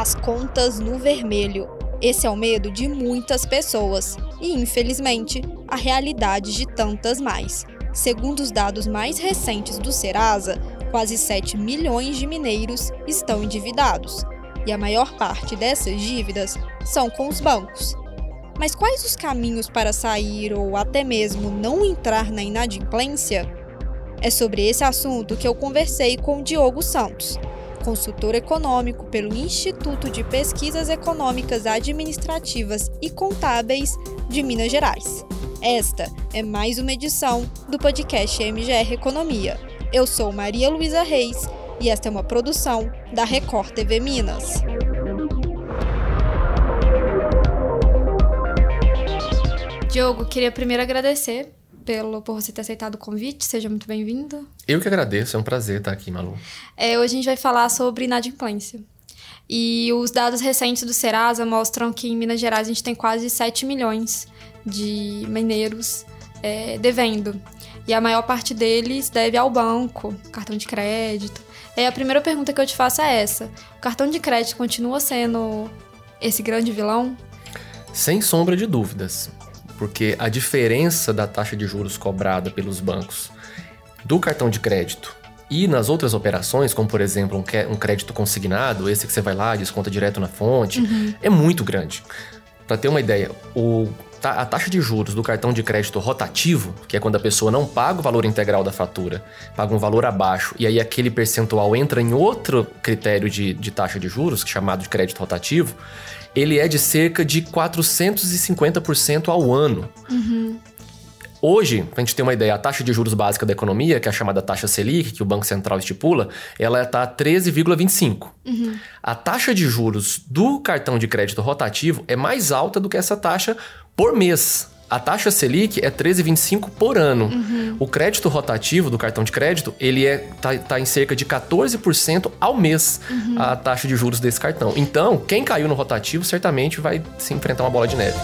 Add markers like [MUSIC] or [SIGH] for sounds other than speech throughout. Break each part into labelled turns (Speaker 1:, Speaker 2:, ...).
Speaker 1: as contas no vermelho. Esse é o medo de muitas pessoas e, infelizmente, a realidade de tantas mais. Segundo os dados mais recentes do Serasa, quase 7 milhões de mineiros estão endividados, e a maior parte dessas dívidas são com os bancos. Mas quais os caminhos para sair ou até mesmo não entrar na inadimplência? É sobre esse assunto que eu conversei com Diogo Santos, consultor econômico pelo Instituto de Pesquisas Econômicas Administrativas e Contábeis de Minas Gerais. Esta é mais uma edição do podcast MGR Economia. Eu sou Maria Luísa Reis e esta é uma produção da Record TV Minas. Diogo, queria primeiro agradecer pelo, por você ter aceitado o convite. Seja muito bem-vindo.
Speaker 2: Eu que agradeço, é um prazer estar aqui, Malu.
Speaker 1: É, hoje a gente vai falar sobre inadimplência. E os dados recentes do Serasa mostram que em Minas Gerais a gente tem quase 7 milhões de mineiros é, devendo. E a maior parte deles deve ao banco, cartão de crédito. E a primeira pergunta que eu te faço é essa: o cartão de crédito continua sendo esse grande vilão?
Speaker 2: Sem sombra de dúvidas porque a diferença da taxa de juros cobrada pelos bancos do cartão de crédito e nas outras operações, como por exemplo um, crédito consignado, esse que você vai lá, desconta direto na fonte, uhum. é muito grande. Para ter uma ideia, o, a taxa de juros do cartão de crédito rotativo, que é quando a pessoa não paga o valor integral da fatura, paga um valor abaixo, e aí aquele percentual entra em outro critério de, de taxa de juros, chamado de crédito rotativo, ele é de cerca de 450% ao ano. Uhum. Hoje, para a gente ter uma ideia, a taxa de juros básica da economia, que é a chamada taxa Selic, que o Banco Central estipula, ela está 13,25. Uhum. A taxa de juros do cartão de crédito rotativo é mais alta do que essa taxa por mês. A taxa Selic é 13,25 por ano. Uhum. O crédito rotativo do cartão de crédito, ele é tá, tá em cerca de 14% ao mês uhum. a taxa de juros desse cartão. Então, quem caiu no rotativo certamente vai se enfrentar uma bola de neve.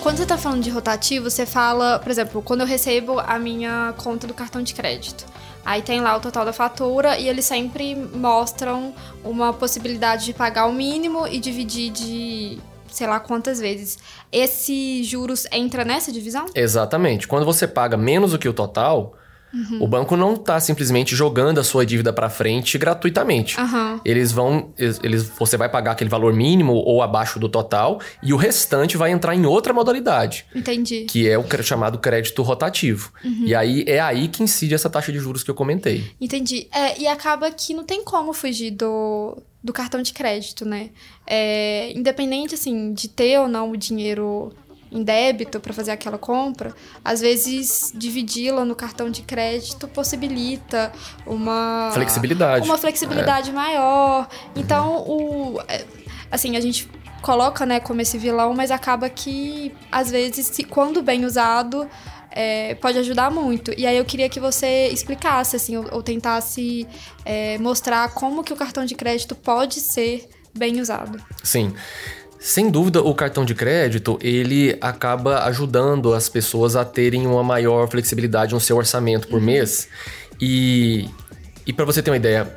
Speaker 1: Quando você está falando de rotativo, você fala, por exemplo, quando eu recebo a minha conta do cartão de crédito. Aí tem lá o total da fatura e eles sempre mostram uma possibilidade de pagar o mínimo e dividir de sei lá quantas vezes. Esse juros entra nessa divisão?
Speaker 2: Exatamente. Quando você paga menos do que o total, Uhum. O banco não está simplesmente jogando a sua dívida para frente gratuitamente. Uhum. Eles vão, eles, você vai pagar aquele valor mínimo ou abaixo do total e o restante vai entrar em outra modalidade.
Speaker 1: Entendi.
Speaker 2: Que é o chamado crédito rotativo. Uhum. E aí é aí que incide essa taxa de juros que eu comentei.
Speaker 1: Entendi. É, e acaba que não tem como fugir do, do cartão de crédito, né? É, independente, assim, de ter ou não o dinheiro em débito para fazer aquela compra, às vezes dividi-la no cartão de crédito possibilita uma
Speaker 2: flexibilidade,
Speaker 1: uma flexibilidade é. maior. Então, o é, assim, a gente coloca, né, como esse vilão, mas acaba que às vezes, se, quando bem usado, é, pode ajudar muito. E aí eu queria que você explicasse, assim, ou, ou tentasse é, mostrar como que o cartão de crédito pode ser bem usado.
Speaker 2: Sim. Sem dúvida, o cartão de crédito ele acaba ajudando as pessoas a terem uma maior flexibilidade no seu orçamento por uhum. mês. E, e para você ter uma ideia,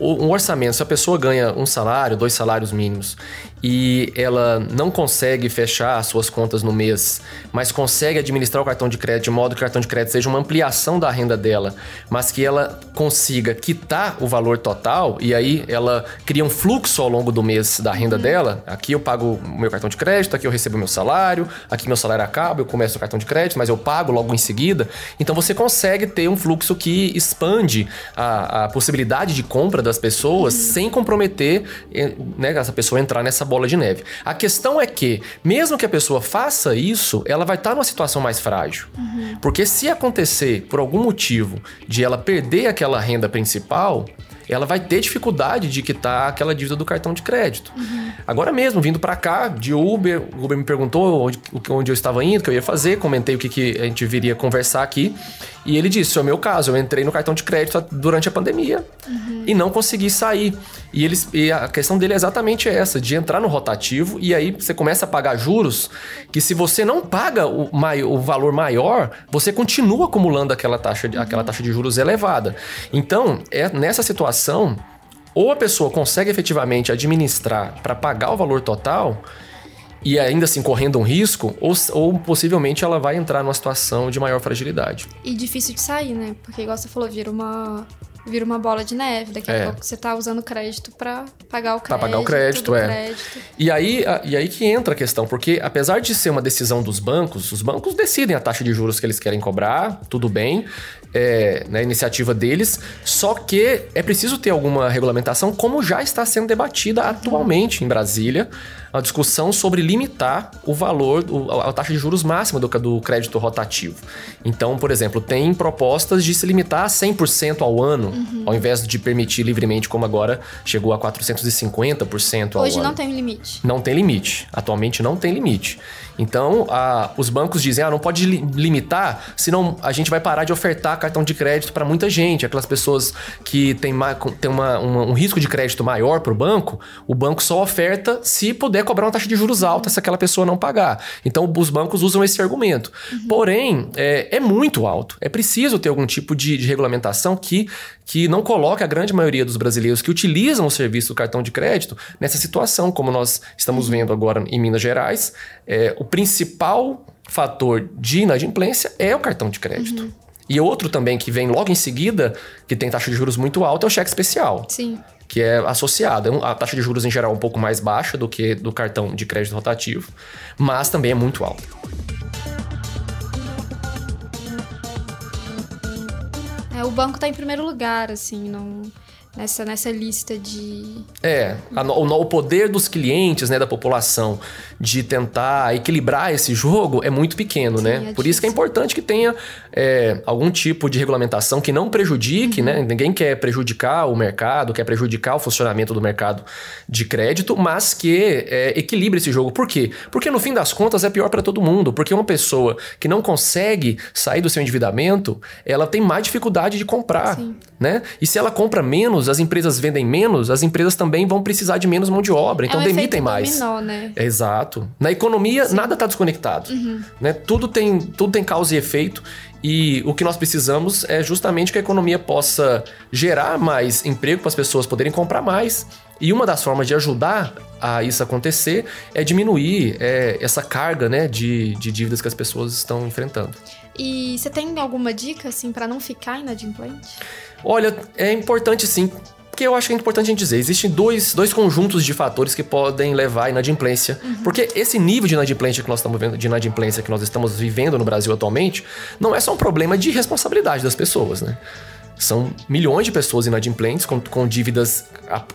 Speaker 2: um orçamento, se a pessoa ganha um salário, dois salários mínimos, e ela não consegue fechar as suas contas no mês, mas consegue administrar o cartão de crédito de modo que o cartão de crédito seja uma ampliação da renda dela, mas que ela consiga quitar o valor total e aí ela cria um fluxo ao longo do mês da renda uhum. dela. Aqui eu pago o meu cartão de crédito, aqui eu recebo meu salário, aqui meu salário acaba, eu começo o cartão de crédito, mas eu pago logo em seguida. Então você consegue ter um fluxo que expande a, a possibilidade de compra das pessoas uhum. sem comprometer eh, né, essa pessoa entrar nessa bola de neve. A questão é que, mesmo que a pessoa faça isso, ela vai estar numa situação mais frágil. Uhum. Porque se acontecer, por algum motivo, de ela perder aquela renda principal, ela vai ter dificuldade de quitar aquela dívida do cartão de crédito. Uhum. Agora mesmo, vindo para cá, de Uber, o Uber me perguntou onde, onde eu estava indo, o que eu ia fazer, comentei o que, que a gente viria conversar aqui. E ele disse: é o meu caso, eu entrei no cartão de crédito durante a pandemia uhum. e não consegui sair. E, eles, e a questão dele é exatamente essa: de entrar no rotativo e aí você começa a pagar juros que, se você não paga o, o valor maior, você continua acumulando aquela taxa, de, aquela taxa de juros elevada. Então, é nessa situação, ou a pessoa consegue efetivamente administrar para pagar o valor total e ainda assim correndo um risco, ou, ou possivelmente ela vai entrar numa situação de maior fragilidade.
Speaker 1: E difícil de sair, né? Porque, igual você falou, vira uma, vira uma bola de neve. Daqui a é. pouco você tá usando crédito para pagar o crédito.
Speaker 2: Para pagar o crédito, é. Crédito. E aí, e aí que entra a questão, porque apesar de ser uma decisão dos bancos, os bancos decidem a taxa de juros que eles querem cobrar, tudo bem, é, na iniciativa deles, só que é preciso ter alguma regulamentação, como já está sendo debatida atualmente em Brasília, a discussão sobre limitar o valor, a taxa de juros máxima do, do crédito rotativo. Então, por exemplo, tem propostas de se limitar a 100% ao ano, uhum. ao invés de permitir livremente, como agora chegou a 450% ao
Speaker 1: Hoje
Speaker 2: ano.
Speaker 1: não tem limite.
Speaker 2: Não tem limite. Atualmente não tem limite. Então, a, os bancos dizem, ah, não pode li limitar, senão a gente vai parar de ofertar cartão de crédito para muita gente. Aquelas pessoas que têm tem uma, uma, um risco de crédito maior para o banco, o banco só oferta se puder cobrar uma taxa de juros alta se aquela pessoa não pagar. Então, os bancos usam esse argumento. Uhum. Porém, é, é, muito alto. É preciso ter algum tipo de, de regulamentação que, que não coloque a grande maioria dos brasileiros que utilizam o serviço do cartão de crédito nessa situação, como nós estamos vendo agora em Minas Gerais. É, o principal fator de inadimplência é o cartão de crédito. Uhum. E outro também que vem logo em seguida, que tem taxa de juros muito alta, é o cheque especial.
Speaker 1: Sim.
Speaker 2: Que é associado. É a taxa de juros em geral é um pouco mais baixa do que do cartão de crédito rotativo, mas também é muito alta.
Speaker 1: É, o banco está em primeiro lugar, assim, não nessa, nessa lista de.
Speaker 2: É, a, o, o poder dos clientes, né, da população, de tentar equilibrar esse jogo é muito pequeno, Sim, né? É Por isso que é importante que tenha é, algum tipo de regulamentação que não prejudique, né? uhum. né? Ninguém quer prejudicar o mercado, quer prejudicar o funcionamento do mercado de crédito, mas que é, equilibre esse jogo. Por quê? Porque no fim das contas é pior para todo mundo, porque uma pessoa que não consegue sair do seu endividamento, ela tem mais dificuldade de comprar, Sim. né? E se ela compra menos menos, as empresas vendem menos, as empresas também vão precisar de menos mão de obra, então é um demitem mais.
Speaker 1: Dominó, né?
Speaker 2: Exato. Na economia, Sim. nada está desconectado. Uhum. Né? Tudo, tem, tudo tem causa e efeito. E o que nós precisamos é justamente que a economia possa gerar mais emprego para as pessoas poderem comprar mais. E uma das formas de ajudar a isso acontecer é diminuir é, essa carga né, de, de dívidas que as pessoas estão enfrentando.
Speaker 1: E você tem alguma dica assim para não ficar inadimplente?
Speaker 2: Olha, é importante sim, porque eu acho que é importante a gente dizer, existem dois, dois conjuntos de fatores que podem levar à inadimplência. Uhum. Porque esse nível de inadimplência que nós estamos vendo, de inadimplência que nós estamos vivendo no Brasil atualmente, não é só um problema de responsabilidade das pessoas, né? São milhões de pessoas inadimplentes com, com dívidas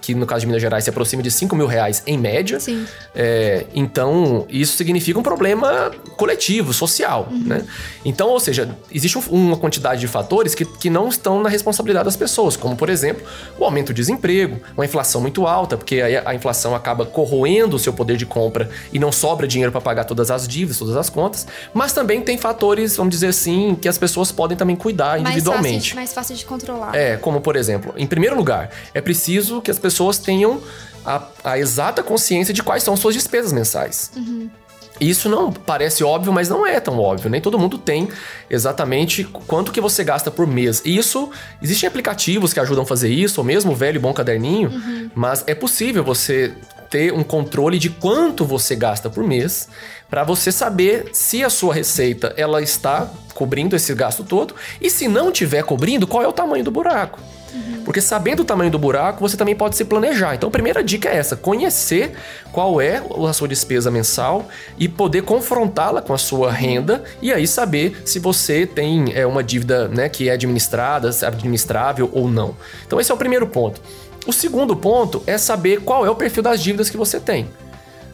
Speaker 2: que no caso de Minas Gerais se aproxima de 5 mil reais em média.
Speaker 1: Sim.
Speaker 2: É, então, isso significa um problema coletivo, social, uhum. né? Então, ou seja, existe um, uma quantidade de fatores que, que não estão na responsabilidade das pessoas, como, por exemplo, o aumento do desemprego, uma inflação muito alta, porque aí a inflação acaba corroendo o seu poder de compra e não sobra dinheiro para pagar todas as dívidas, todas as contas. Mas também tem fatores, vamos dizer assim, que as pessoas podem também cuidar individualmente. Mais
Speaker 1: fácil, mais fácil de controlar.
Speaker 2: É, como por exemplo, em primeiro lugar, é preciso que as pessoas tenham a, a exata consciência de quais são suas despesas mensais. Uhum. Isso não parece óbvio, mas não é tão óbvio. Nem todo mundo tem exatamente quanto que você gasta por mês. Isso, existem aplicativos que ajudam a fazer isso, ou mesmo o velho bom caderninho, uhum. mas é possível você ter um controle de quanto você gasta por mês para você saber se a sua receita ela está cobrindo esse gasto todo e se não estiver cobrindo, qual é o tamanho do buraco. Uhum. Porque sabendo o tamanho do buraco, você também pode se planejar. Então, a primeira dica é essa: conhecer qual é a sua despesa mensal e poder confrontá-la com a sua renda e aí saber se você tem é, uma dívida né, que é administrada, administrável ou não. Então, esse é o primeiro ponto. O segundo ponto é saber qual é o perfil das dívidas que você tem.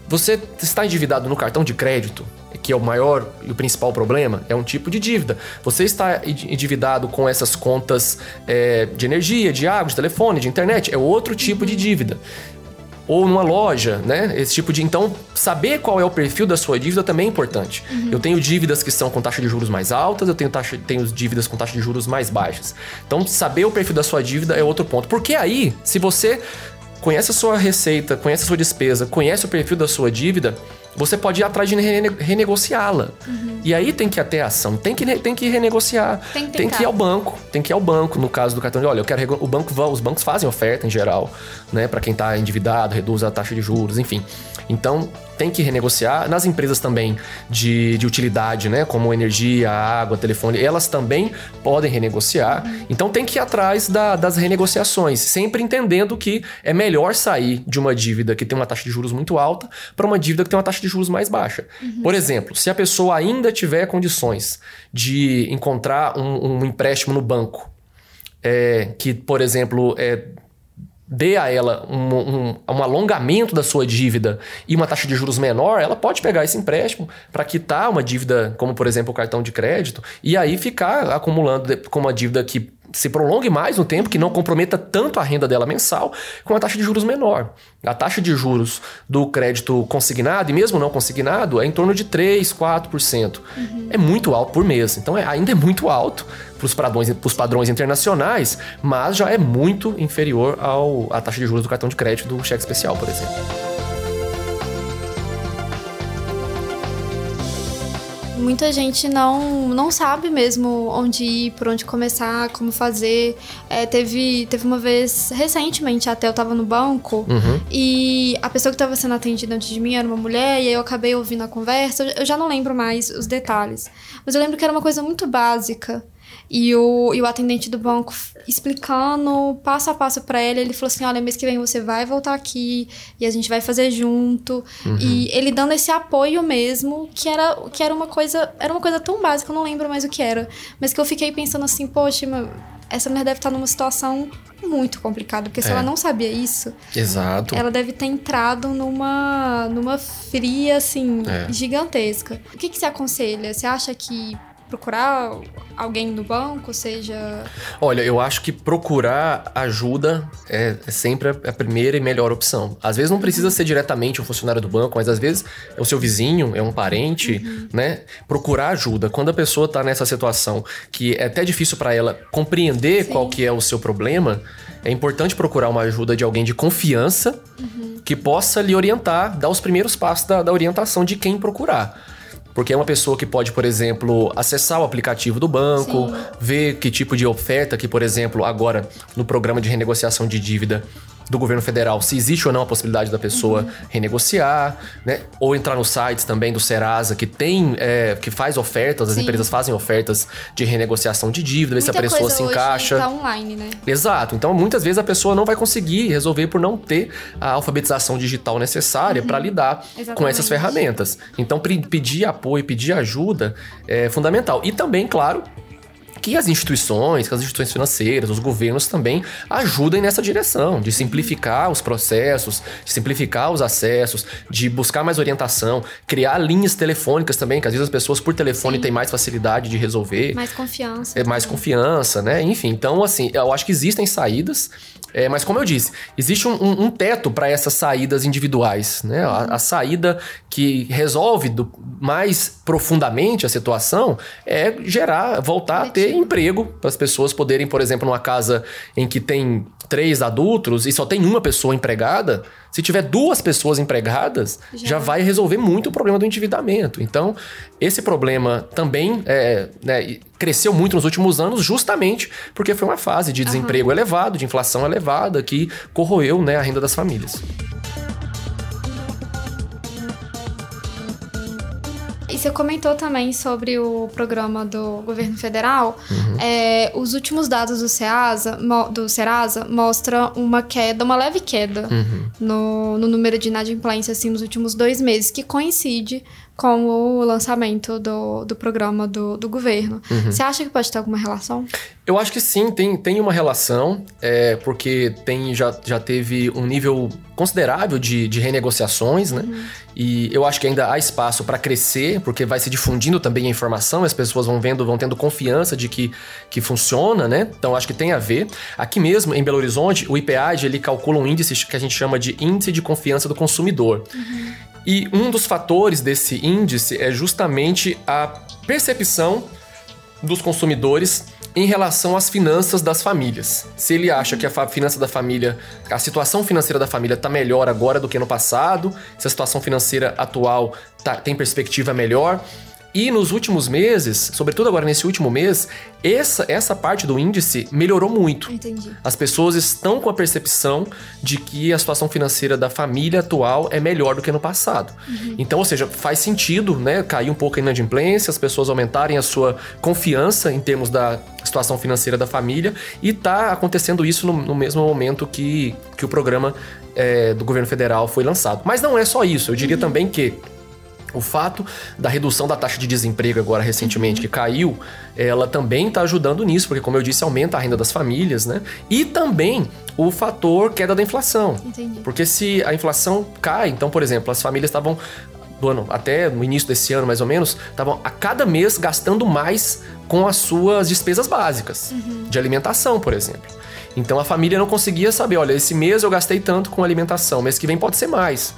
Speaker 2: Você está endividado no cartão de crédito, que é o maior e o principal problema, é um tipo de dívida. Você está endividado com essas contas é, de energia, de água, de telefone, de internet, é outro tipo de dívida. Ou numa loja, né? Esse tipo de. Então, saber qual é o perfil da sua dívida também é importante. Uhum. Eu tenho dívidas que são com taxa de juros mais altas, eu tenho, taxa, tenho dívidas com taxa de juros mais baixas. Então, saber o perfil da sua dívida é outro ponto. Porque aí, se você conhece a sua receita, conhece a sua despesa, conhece o perfil da sua dívida, você pode ir atrás de rene renegociá-la. Uhum. E aí tem que ir até a ação, tem que, tem que renegociar. Tem que, tem que ir ao banco, tem que ir ao banco, no caso do cartão de olha, eu quero o banco os bancos fazem oferta em geral, né, para quem está endividado, reduz a taxa de juros, enfim. Então, tem que renegociar. Nas empresas também de, de utilidade, né? Como energia, água, telefone, elas também podem renegociar. Uhum. Então tem que ir atrás da, das renegociações, sempre entendendo que é melhor sair de uma dívida que tem uma taxa de juros muito alta para uma dívida que tem uma taxa de juros mais baixa. Uhum. Por exemplo, se a pessoa ainda tiver condições de encontrar um, um empréstimo no banco, é, que, por exemplo, é dê a ela um, um, um, alongamento da sua dívida e uma taxa de juros menor, ela pode pegar esse empréstimo para quitar uma dívida, como por exemplo o cartão de crédito, e aí ficar acumulando com uma dívida que se prolongue mais no tempo, que não comprometa tanto a renda dela mensal, com uma taxa de juros menor. A taxa de juros do crédito consignado, e mesmo não consignado, é em torno de 3, 4%. Uhum. É muito alto por mês. Então é, ainda é muito alto para os padrões, padrões internacionais, mas já é muito inferior ao, à taxa de juros do cartão de crédito do cheque especial, por exemplo.
Speaker 1: Muita gente não, não sabe mesmo onde ir, por onde começar, como fazer. É, teve, teve uma vez, recentemente até, eu tava no banco uhum. e a pessoa que tava sendo atendida antes de mim era uma mulher e aí eu acabei ouvindo a conversa. Eu já não lembro mais os detalhes, mas eu lembro que era uma coisa muito básica. E o, e o atendente do banco explicando passo a passo para ele, ele falou assim: olha, mês que vem você vai voltar aqui e a gente vai fazer junto. Uhum. E ele dando esse apoio mesmo, que era, que era uma coisa. Era uma coisa tão básica, eu não lembro mais o que era. Mas que eu fiquei pensando assim, poxa, essa mulher deve estar numa situação muito complicada, porque se é. ela não sabia isso,
Speaker 2: Exato.
Speaker 1: ela deve ter entrado numa, numa fria, assim, é. gigantesca. O que, que você aconselha? Você acha que procurar alguém no banco, seja.
Speaker 2: Olha, eu acho que procurar ajuda é, é sempre a primeira e melhor opção. Às vezes não precisa uhum. ser diretamente um funcionário do banco, mas às vezes é o seu vizinho, é um parente, uhum. né? Procurar ajuda. Quando a pessoa tá nessa situação que é até difícil para ela compreender Sim. qual que é o seu problema, é importante procurar uma ajuda de alguém de confiança uhum. que possa lhe orientar, dar os primeiros passos da, da orientação de quem procurar. Porque é uma pessoa que pode, por exemplo, acessar o aplicativo do banco, Sim. ver que tipo de oferta que, por exemplo, agora no programa de renegociação de dívida do governo federal se existe ou não a possibilidade da pessoa uhum. renegociar, né? Ou entrar nos sites também do Serasa que tem, é, que faz ofertas, as Sim. empresas fazem ofertas de renegociação de dívida, ver se a pessoa se encaixa.
Speaker 1: Tá online, né?
Speaker 2: Exato. Então, muitas vezes a pessoa não vai conseguir resolver por não ter a alfabetização digital necessária uhum. para lidar Exatamente. com essas ferramentas. Então, pedir apoio, pedir ajuda é fundamental. E também, claro, que as instituições, que as instituições financeiras, os governos também ajudem nessa direção, de simplificar os processos, de simplificar os acessos, de buscar mais orientação, criar linhas telefônicas também, que às vezes as pessoas por telefone Sim. têm mais facilidade de resolver.
Speaker 1: Mais confiança.
Speaker 2: É mais confiança, né? Enfim, então assim, eu acho que existem saídas. É, mas como eu disse, existe um, um, um teto para essas saídas individuais, né? A, a saída que resolve do, mais profundamente a situação é gerar, voltar a ter emprego para as pessoas poderem, por exemplo, numa casa em que tem três adultos e só tem uma pessoa empregada, se tiver duas pessoas empregadas, já, já vai resolver muito o problema do endividamento. Então, esse problema também é, né, cresceu muito nos últimos anos, justamente porque foi uma fase de desemprego uhum. elevado, de inflação elevada, que corroeu né, a renda das famílias.
Speaker 1: E você comentou também sobre o programa do governo federal. Uhum. É, os últimos dados do Serasa, do Serasa mostram uma queda, uma leve queda uhum. no, no número de inadimplência assim, nos últimos dois meses, que coincide com o lançamento do, do programa do, do governo. Uhum. Você acha que pode ter alguma relação?
Speaker 2: Eu acho que sim, tem, tem uma relação, é, porque tem, já, já teve um nível considerável de, de renegociações, né? Uhum. E eu acho que ainda há espaço para crescer, porque vai se difundindo também a informação, as pessoas vão vendo, vão tendo confiança de que, que funciona, né? Então acho que tem a ver. Aqui mesmo, em Belo Horizonte, o IPAD ele calcula um índice que a gente chama de índice de confiança do consumidor. Uhum. E um dos fatores desse índice é justamente a percepção dos consumidores em relação às finanças das famílias. Se ele acha que a finança da família, a situação financeira da família está melhor agora do que no passado, se a situação financeira atual tá, tem perspectiva melhor, e nos últimos meses, sobretudo agora nesse último mês, essa, essa parte do índice melhorou muito.
Speaker 1: Entendi.
Speaker 2: As pessoas estão com a percepção de que a situação financeira da família atual é melhor do que no passado. Uhum. Então, ou seja, faz sentido, né, cair um pouco a inadimplência, as pessoas aumentarem a sua confiança em termos da situação financeira da família e tá acontecendo isso no, no mesmo momento que, que o programa é, do governo federal foi lançado. Mas não é só isso. Eu diria uhum. também que o fato da redução da taxa de desemprego agora recentemente, uhum. que caiu, ela também está ajudando nisso, porque, como eu disse, aumenta a renda das famílias, né? E também o fator queda da inflação.
Speaker 1: Entendi.
Speaker 2: Porque se a inflação cai, então, por exemplo, as famílias estavam do ano até no início desse ano, mais ou menos, estavam a cada mês gastando mais com as suas despesas básicas, uhum. de alimentação, por exemplo. Então a família não conseguia saber, olha, esse mês eu gastei tanto com alimentação, mês que vem pode ser mais.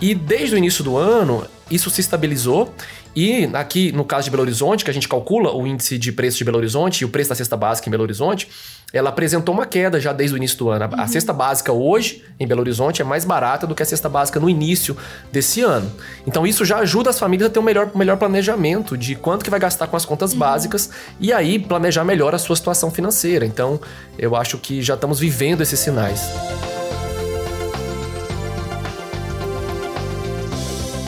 Speaker 2: E desde o início do ano, isso se estabilizou e aqui, no caso de Belo Horizonte, que a gente calcula o índice de preço de Belo Horizonte e o preço da cesta básica em Belo Horizonte, ela apresentou uma queda já desde o início do ano. Uhum. A cesta básica hoje, em Belo Horizonte, é mais barata do que a cesta básica no início desse ano. Então isso já ajuda as famílias a ter um melhor, melhor planejamento de quanto que vai gastar com as contas uhum. básicas e aí planejar melhor a sua situação financeira. Então eu acho que já estamos vivendo esses sinais.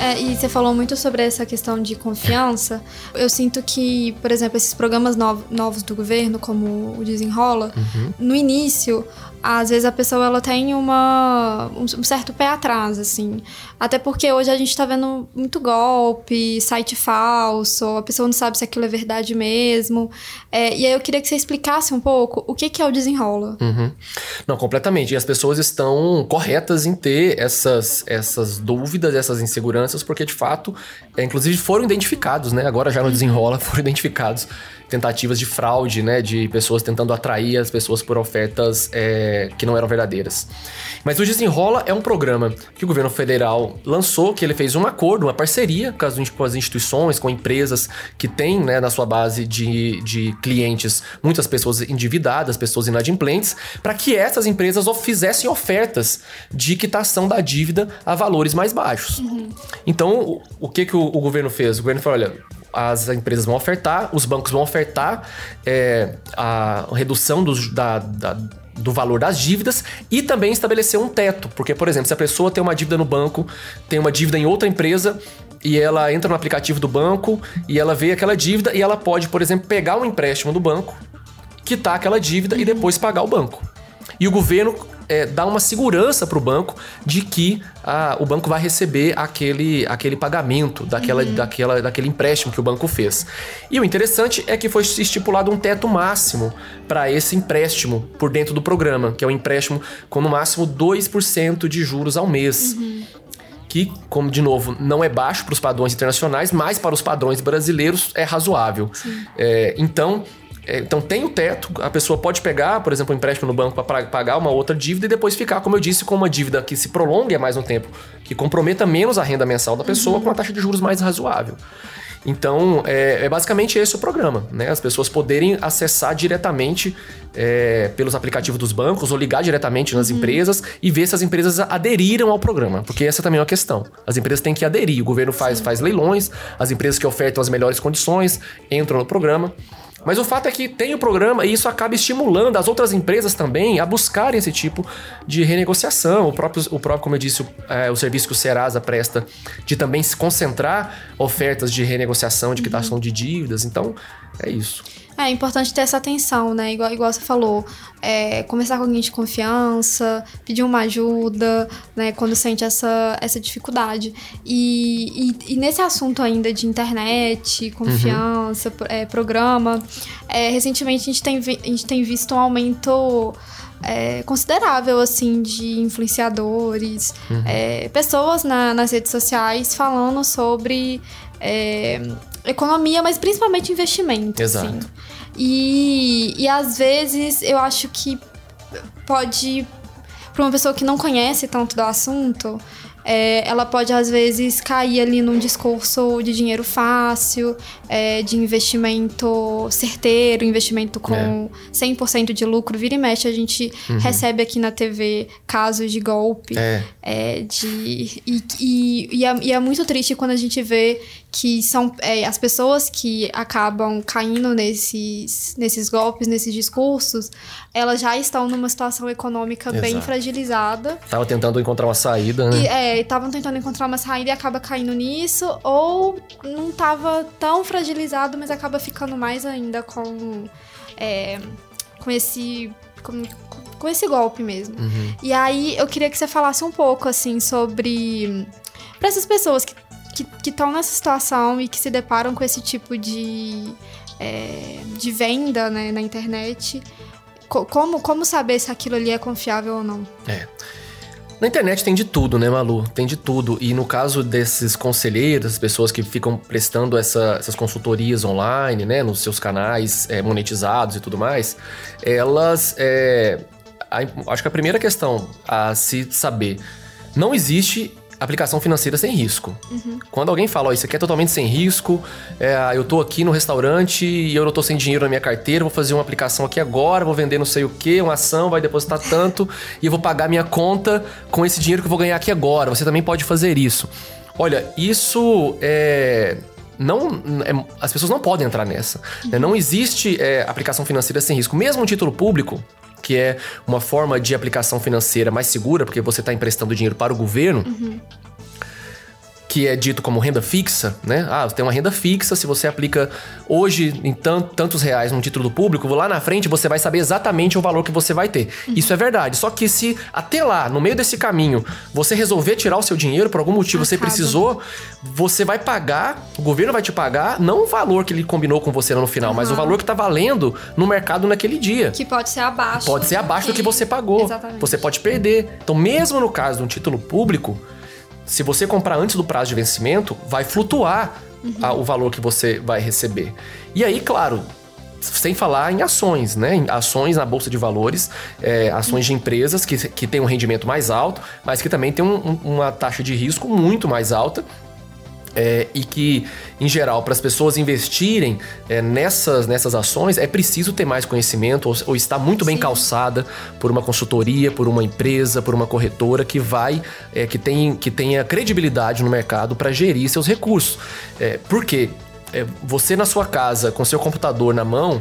Speaker 1: É, e você falou muito sobre essa questão de confiança. Eu sinto que, por exemplo, esses programas novos do governo, como o Desenrola, uhum. no início às vezes a pessoa ela tem uma, um certo pé atrás, assim. Até porque hoje a gente tá vendo muito golpe, site falso, a pessoa não sabe se aquilo é verdade mesmo. É, e aí eu queria que você explicasse um pouco o que, que é o desenrola.
Speaker 2: Uhum. Não, completamente. E as pessoas estão corretas em ter essas, essas dúvidas, essas inseguranças, porque de fato, é, inclusive foram identificados, né? Agora já no desenrola [LAUGHS] foram identificados tentativas de fraude, né? De pessoas tentando atrair as pessoas por ofertas é, que não eram verdadeiras. Mas o Desenrola é um programa que o governo federal lançou, que ele fez um acordo, uma parceria com as, com as instituições, com empresas que têm né, na sua base de, de clientes muitas pessoas endividadas, pessoas inadimplentes, para que essas empresas fizessem ofertas de quitação da dívida a valores mais baixos. Uhum. Então, o, o que, que o, o governo fez? O governo falou: olha, as empresas vão ofertar, os bancos vão ofertar é, a redução dos, da, da, do valor das dívidas e também estabelecer um teto. Porque, por exemplo, se a pessoa tem uma dívida no banco, tem uma dívida em outra empresa e ela entra no aplicativo do banco e ela vê aquela dívida e ela pode, por exemplo, pegar um empréstimo do banco, quitar aquela dívida e depois pagar o banco. E o governo é, dá uma segurança para o banco de que ah, o banco vai receber aquele, aquele pagamento daquela, uhum. daquela, daquele empréstimo que o banco fez. E o interessante é que foi estipulado um teto máximo para esse empréstimo por dentro do programa, que é um empréstimo com no máximo 2% de juros ao mês. Uhum que, como de novo, não é baixo para os padrões internacionais, mas para os padrões brasileiros é razoável. É, então, então tem o teto, a pessoa pode pegar, por exemplo, um empréstimo no banco para pagar uma outra dívida e depois ficar, como eu disse, com uma dívida que se prolongue mais um tempo, que comprometa menos a renda mensal da pessoa uhum. com uma taxa de juros mais razoável. Então, é, é, basicamente esse o programa, né? As pessoas poderem acessar diretamente é, pelos aplicativos dos bancos ou ligar diretamente nas uhum. empresas e ver se as empresas aderiram ao programa, porque essa também é uma questão. As empresas têm que aderir, o governo faz, faz leilões, as empresas que ofertam as melhores condições entram no programa. Mas o fato é que tem o programa e isso acaba estimulando as outras empresas também a buscarem esse tipo de renegociação. O próprio, o próprio como eu disse, o, é, o serviço que o Serasa presta de também se concentrar ofertas de renegociação, de quitação de dívidas. Então, É isso.
Speaker 1: É importante ter essa atenção, né? Igual, igual você falou, é, conversar com alguém de confiança, pedir uma ajuda, né? Quando sente essa, essa dificuldade. E, e, e nesse assunto ainda de internet, confiança, uhum. é, programa, é, recentemente a gente, tem, a gente tem visto um aumento é, considerável, assim, de influenciadores, uhum. é, pessoas na, nas redes sociais falando sobre é, economia, mas principalmente investimento.
Speaker 2: Exato. Assim.
Speaker 1: E, e às vezes eu acho que pode, para uma pessoa que não conhece tanto do assunto, é, ela pode às vezes cair ali num discurso de dinheiro fácil, é, de investimento certeiro, investimento com é. 100% de lucro. Vira e mexe, a gente uhum. recebe aqui na TV casos de golpe.
Speaker 2: É.
Speaker 1: é de, e, e, e, é, e é muito triste quando a gente vê que são é, as pessoas que acabam caindo nesses, nesses golpes, nesses discursos, elas já estão numa situação econômica Exato. bem fragilizada.
Speaker 2: Tava tentando encontrar uma saída, né?
Speaker 1: E, é, estavam tentando encontrar uma saída e acaba caindo nisso, ou não tava tão fragilizado, mas acaba ficando mais ainda com, é, com esse. Com, com esse golpe mesmo.
Speaker 2: Uhum.
Speaker 1: E aí eu queria que você falasse um pouco assim sobre para essas pessoas que que estão nessa situação e que se deparam com esse tipo de, é, de venda né, na internet, como, como saber se aquilo ali é confiável ou não?
Speaker 2: É. Na internet tem de tudo, né, Malu? Tem de tudo. E no caso desses conselheiros, as pessoas que ficam prestando essa, essas consultorias online, né, nos seus canais é, monetizados e tudo mais, elas. É, a, acho que a primeira questão a se saber: não existe aplicação financeira sem risco.
Speaker 1: Uhum.
Speaker 2: Quando alguém fala, ó, isso aqui é totalmente sem risco, é, eu tô aqui no restaurante e eu não tô sem dinheiro na minha carteira, vou fazer uma aplicação aqui agora, vou vender não sei o que, uma ação, vai depositar tanto [LAUGHS] e eu vou pagar minha conta com esse dinheiro que eu vou ganhar aqui agora. Você também pode fazer isso. Olha, isso é não é, as pessoas não podem entrar nessa. Né? Não existe é, aplicação financeira sem risco. Mesmo um título público, que é uma forma de aplicação financeira mais segura, porque você está emprestando dinheiro para o governo.
Speaker 1: Uhum
Speaker 2: que é dito como renda fixa, né? Ah, você tem uma renda fixa, se você aplica hoje em tantos reais num título público, lá na frente você vai saber exatamente o valor que você vai ter. Uhum. Isso é verdade. Só que se até lá, no meio desse caminho, você resolver tirar o seu dinheiro, por algum motivo Acaba. você precisou, você vai pagar, o governo vai te pagar, não o valor que ele combinou com você no final, uhum. mas o valor que tá valendo no mercado naquele dia.
Speaker 1: Que pode ser abaixo.
Speaker 2: Pode ser abaixo do que, do que você pagou.
Speaker 1: Exatamente.
Speaker 2: Você pode perder. Então, mesmo no caso de um título público, se você comprar antes do prazo de vencimento, vai flutuar uhum. a, o valor que você vai receber. E aí, claro, sem falar em ações, né? Em ações na Bolsa de Valores, é, ações de empresas que, que têm um rendimento mais alto, mas que também têm um, um, uma taxa de risco muito mais alta é, e que, em geral, para as pessoas investirem é, nessas, nessas ações, é preciso ter mais conhecimento ou, ou estar muito Sim. bem calçada por uma consultoria, por uma empresa, por uma corretora que vai, é, que, tem, que tenha credibilidade no mercado para gerir seus recursos. É, por quê? É, você na sua casa, com seu computador na mão,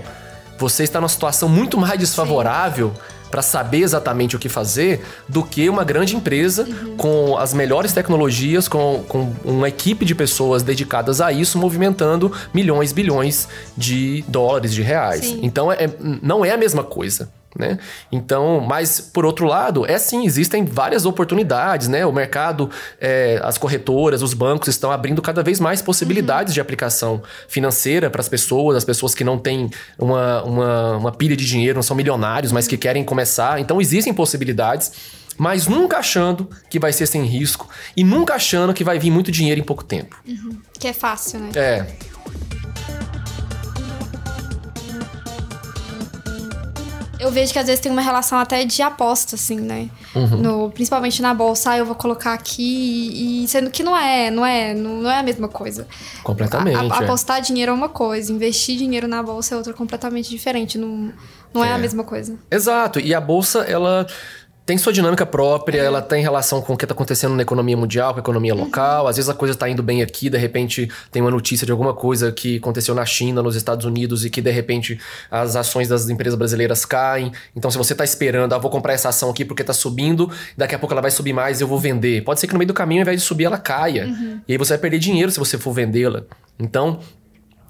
Speaker 2: você está numa situação muito mais desfavorável. Sim para saber exatamente o que fazer do que uma grande empresa uhum. com as melhores tecnologias, com, com uma equipe de pessoas dedicadas a isso, movimentando milhões, bilhões de dólares, de reais. Sim. Então, é, não é a mesma coisa. Né? Então, mas por outro lado, é sim, existem várias oportunidades, né? O mercado, é, as corretoras, os bancos estão abrindo cada vez mais possibilidades uhum. de aplicação financeira para as pessoas, as pessoas que não têm uma, uma, uma pilha de dinheiro, não são milionários, mas que querem começar. Então, existem possibilidades mas nunca achando que vai ser sem risco e nunca achando que vai vir muito dinheiro em pouco tempo.
Speaker 1: Uhum. Que é fácil, né?
Speaker 2: É.
Speaker 1: Eu vejo que às vezes tem uma relação até de aposta, assim, né?
Speaker 2: Uhum.
Speaker 1: No, principalmente na bolsa, ah, eu vou colocar aqui e sendo que não é, não é, não, não é a mesma coisa.
Speaker 2: Completamente. A,
Speaker 1: a, é. apostar dinheiro é uma coisa, investir dinheiro na bolsa é outra completamente diferente. Não, não é. é a mesma coisa.
Speaker 2: Exato. E a bolsa, ela tem sua dinâmica própria, ela tem relação com o que está acontecendo na economia mundial, com a economia uhum. local. Uhum. Às vezes a coisa está indo bem aqui, de repente tem uma notícia de alguma coisa que aconteceu na China, nos Estados Unidos e que de repente as ações das empresas brasileiras caem. Então, se você está esperando, ah, vou comprar essa ação aqui porque está subindo, daqui a pouco ela vai subir mais e eu vou vender. Pode ser que no meio do caminho, ao invés de subir, ela caia.
Speaker 1: Uhum.
Speaker 2: E aí você vai perder dinheiro se você for vendê-la. Então,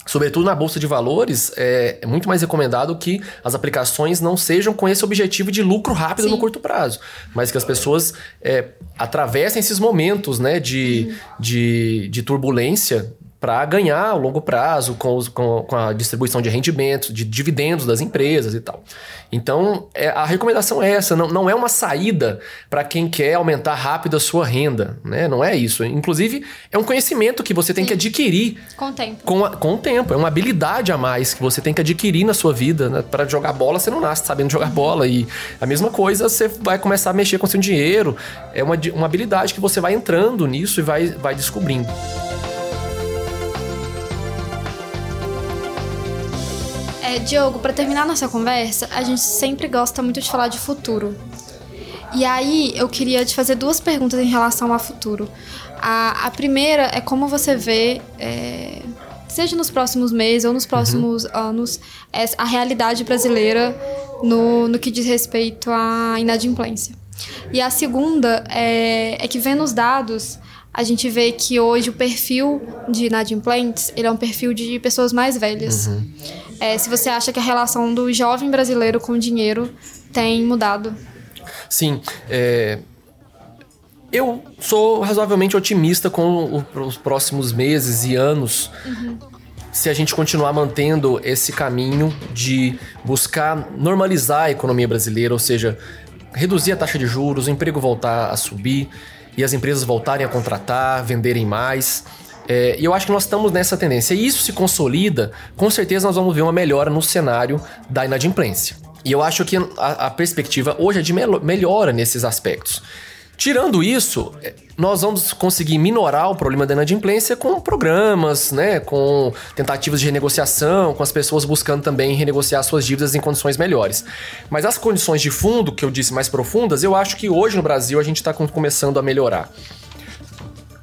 Speaker 2: sobretudo na bolsa de valores, é, é, muito mais recomendado que as aplicações não sejam com esse objetivo de lucro rápido Sim. no curto prazo, mas que as pessoas é, atravessem esses momentos né, de, de, de turbulência para ganhar a longo prazo com, os, com, com, a distribuição de rendimentos, de dividendos das empresas e tal. Então, é, a recomendação é essa, não, não é uma saída para quem quer aumentar rápido a sua renda, né? Não é isso. Inclusive, é um conhecimento que você tem Sim. que adquirir.
Speaker 1: Com o tempo.
Speaker 2: Com, a, com o tempo. É uma habilidade a mais que você tem que adquirir na sua vida. Né? Para jogar bola, você não nasce sabendo jogar bola. E a mesma coisa, você vai começar a mexer com seu dinheiro. É uma, uma habilidade que você vai entrando nisso e vai, vai descobrindo.
Speaker 1: É, Diogo, para terminar nossa conversa, a gente sempre gosta muito de falar de futuro. E aí eu queria te fazer duas perguntas em relação ao futuro. A, a primeira é como você vê, é, seja nos próximos meses ou nos uhum. próximos uhum. anos, a realidade brasileira no, no que diz respeito à inadimplência. E a segunda é, é que vendo os dados, a gente vê que hoje o perfil de inadimplentes ele é um perfil de pessoas mais velhas. Uhum é, se você acha que a relação do jovem brasileiro com o dinheiro tem mudado.
Speaker 2: Sim. É... Eu sou razoavelmente otimista com os próximos meses e anos. Uhum. Se a gente continuar mantendo esse caminho de buscar normalizar a economia brasileira, ou seja, reduzir a taxa de juros, o emprego voltar a subir e as empresas voltarem a contratar, venderem mais. É, e eu acho que nós estamos nessa tendência. E isso se consolida, com certeza nós vamos ver uma melhora no cenário da inadimplência. E eu acho que a, a perspectiva hoje é de melhora nesses aspectos. Tirando isso, é, nós vamos conseguir minorar o problema da inadimplência com programas, né, com tentativas de renegociação, com as pessoas buscando também renegociar suas dívidas em condições melhores. Mas as condições de fundo, que eu disse mais profundas, eu acho que hoje no Brasil a gente está começando a melhorar.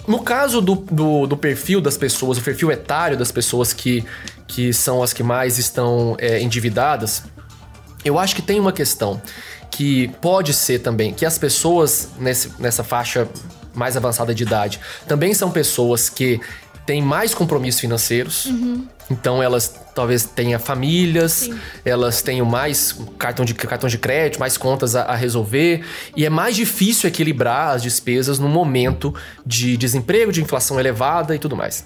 Speaker 2: No caso do, do, do, perfil das pessoas, o perfil etário das pessoas que, que são as que mais estão é, endividadas, eu acho que tem uma questão que pode ser também que as pessoas nesse, nessa faixa mais avançada de idade também são pessoas que têm mais compromissos financeiros. Uhum. Então elas talvez tenham famílias, Sim. elas tenham mais cartão de, cartão de crédito, mais contas a, a, resolver. E é mais difícil equilibrar as despesas no momento de desemprego, de inflação elevada e tudo mais.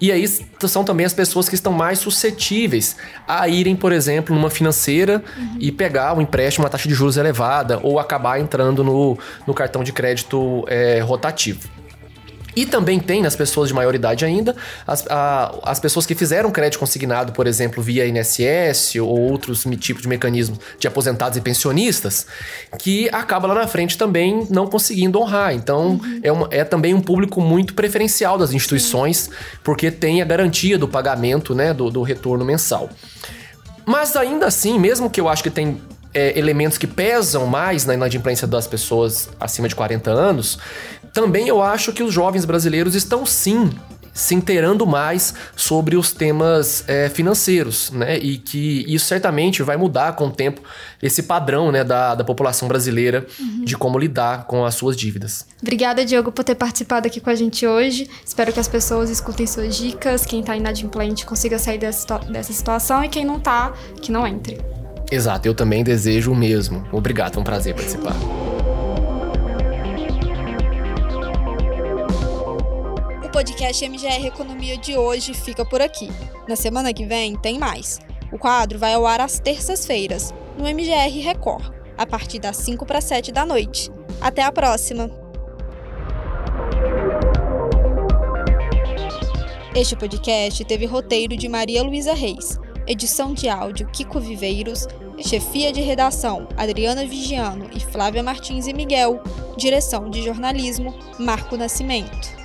Speaker 2: E aí são também as pessoas que estão mais suscetíveis a irem, por exemplo, numa financeira uhum. e pegar um empréstimo, uma taxa de juros elevada, ou acabar entrando no, no cartão de crédito é, rotativo. E também tem nas pessoas de maior idade ainda as, a, as pessoas que fizeram crédito consignado, por exemplo, via INSS ou outros tipos de mecanismos de aposentados e pensionistas, que acaba lá na frente também não conseguindo honrar. Então uhum. é, uma, é também um público muito preferencial das instituições, porque tem a garantia do pagamento, né, do, do retorno mensal. Mas ainda assim, mesmo que eu acho que tem é, elementos que pesam mais na inadimplência das pessoas acima de 40 anos, também eu acho que os jovens brasileiros estão sim se inteirando mais sobre os temas é, financeiros, né? E que isso certamente vai mudar com o tempo esse padrão né, da, da população brasileira uhum. de como lidar com as suas dívidas.
Speaker 1: Obrigada, Diogo, por ter participado aqui com a gente hoje. Espero que as pessoas escutem suas dicas, quem está inadimplente consiga sair dessa, dessa situação e quem não está, que não entre.
Speaker 2: Exato, eu também desejo o mesmo. Obrigado, foi um prazer participar.
Speaker 1: Podcast MGR Economia de hoje fica por aqui. Na semana que vem tem mais. O quadro vai ao ar às terças-feiras, no MGR Record, a partir das 5 para 7 da noite. Até a próxima! Este podcast teve roteiro de Maria Luísa Reis edição de áudio Kiko Viveiros, chefia de redação Adriana Vigiano e Flávia Martins e Miguel, direção de jornalismo Marco Nascimento.